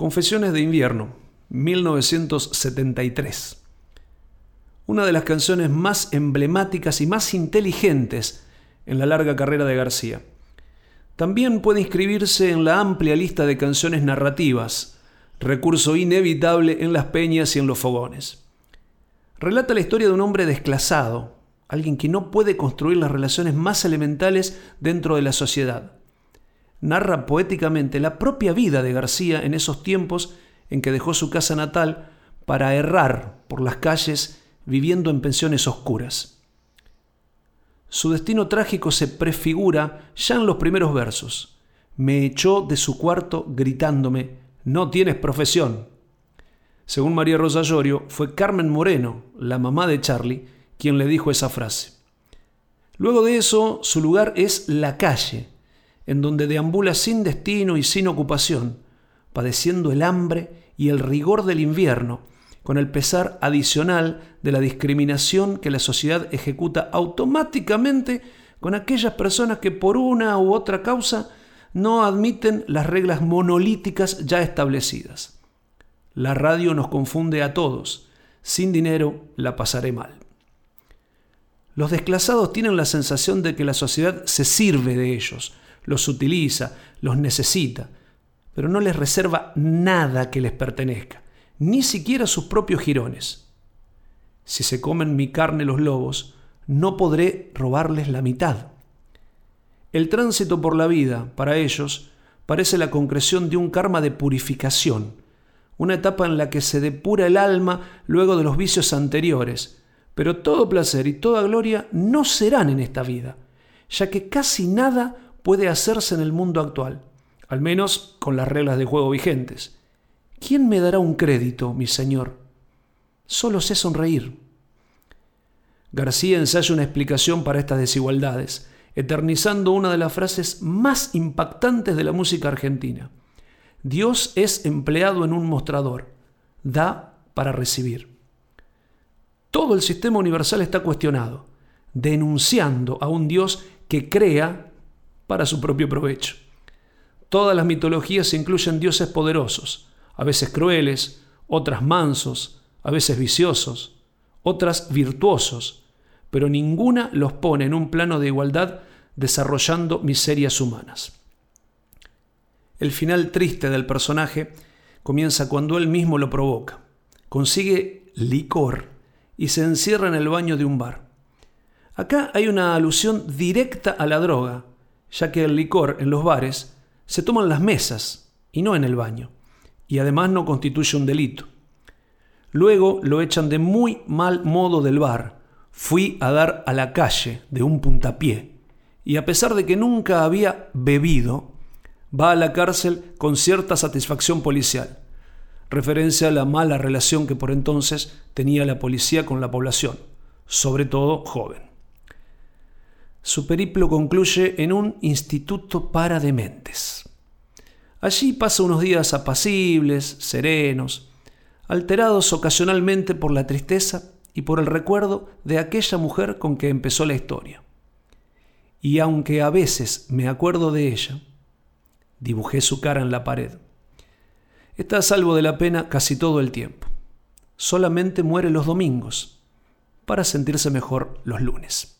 Confesiones de invierno, 1973. Una de las canciones más emblemáticas y más inteligentes en la larga carrera de García. También puede inscribirse en la amplia lista de canciones narrativas, recurso inevitable en las peñas y en los fogones. Relata la historia de un hombre desclasado, alguien que no puede construir las relaciones más elementales dentro de la sociedad narra poéticamente la propia vida de García en esos tiempos en que dejó su casa natal para errar por las calles viviendo en pensiones oscuras. Su destino trágico se prefigura ya en los primeros versos. Me echó de su cuarto gritándome, no tienes profesión. Según María Rosa Llorio, fue Carmen Moreno, la mamá de Charlie, quien le dijo esa frase. Luego de eso, su lugar es la calle, en donde deambula sin destino y sin ocupación, padeciendo el hambre y el rigor del invierno, con el pesar adicional de la discriminación que la sociedad ejecuta automáticamente con aquellas personas que por una u otra causa no admiten las reglas monolíticas ya establecidas. La radio nos confunde a todos. Sin dinero la pasaré mal. Los desclasados tienen la sensación de que la sociedad se sirve de ellos, los utiliza, los necesita, pero no les reserva nada que les pertenezca, ni siquiera sus propios jirones. Si se comen mi carne los lobos, no podré robarles la mitad. El tránsito por la vida, para ellos, parece la concreción de un karma de purificación, una etapa en la que se depura el alma luego de los vicios anteriores, pero todo placer y toda gloria no serán en esta vida, ya que casi nada puede hacerse en el mundo actual, al menos con las reglas de juego vigentes. ¿Quién me dará un crédito, mi señor? Solo sé sonreír. García ensaya una explicación para estas desigualdades, eternizando una de las frases más impactantes de la música argentina. Dios es empleado en un mostrador, da para recibir. Todo el sistema universal está cuestionado, denunciando a un Dios que crea para su propio provecho. Todas las mitologías incluyen dioses poderosos, a veces crueles, otras mansos, a veces viciosos, otras virtuosos, pero ninguna los pone en un plano de igualdad desarrollando miserias humanas. El final triste del personaje comienza cuando él mismo lo provoca. Consigue licor y se encierra en el baño de un bar. Acá hay una alusión directa a la droga, ya que el licor en los bares se toma en las mesas y no en el baño, y además no constituye un delito. Luego lo echan de muy mal modo del bar. Fui a dar a la calle de un puntapié, y a pesar de que nunca había bebido, va a la cárcel con cierta satisfacción policial, referencia a la mala relación que por entonces tenía la policía con la población, sobre todo joven. Su periplo concluye en un instituto para dementes. Allí pasa unos días apacibles, serenos, alterados ocasionalmente por la tristeza y por el recuerdo de aquella mujer con que empezó la historia. Y aunque a veces me acuerdo de ella, dibujé su cara en la pared. Está a salvo de la pena casi todo el tiempo. Solamente muere los domingos, para sentirse mejor los lunes.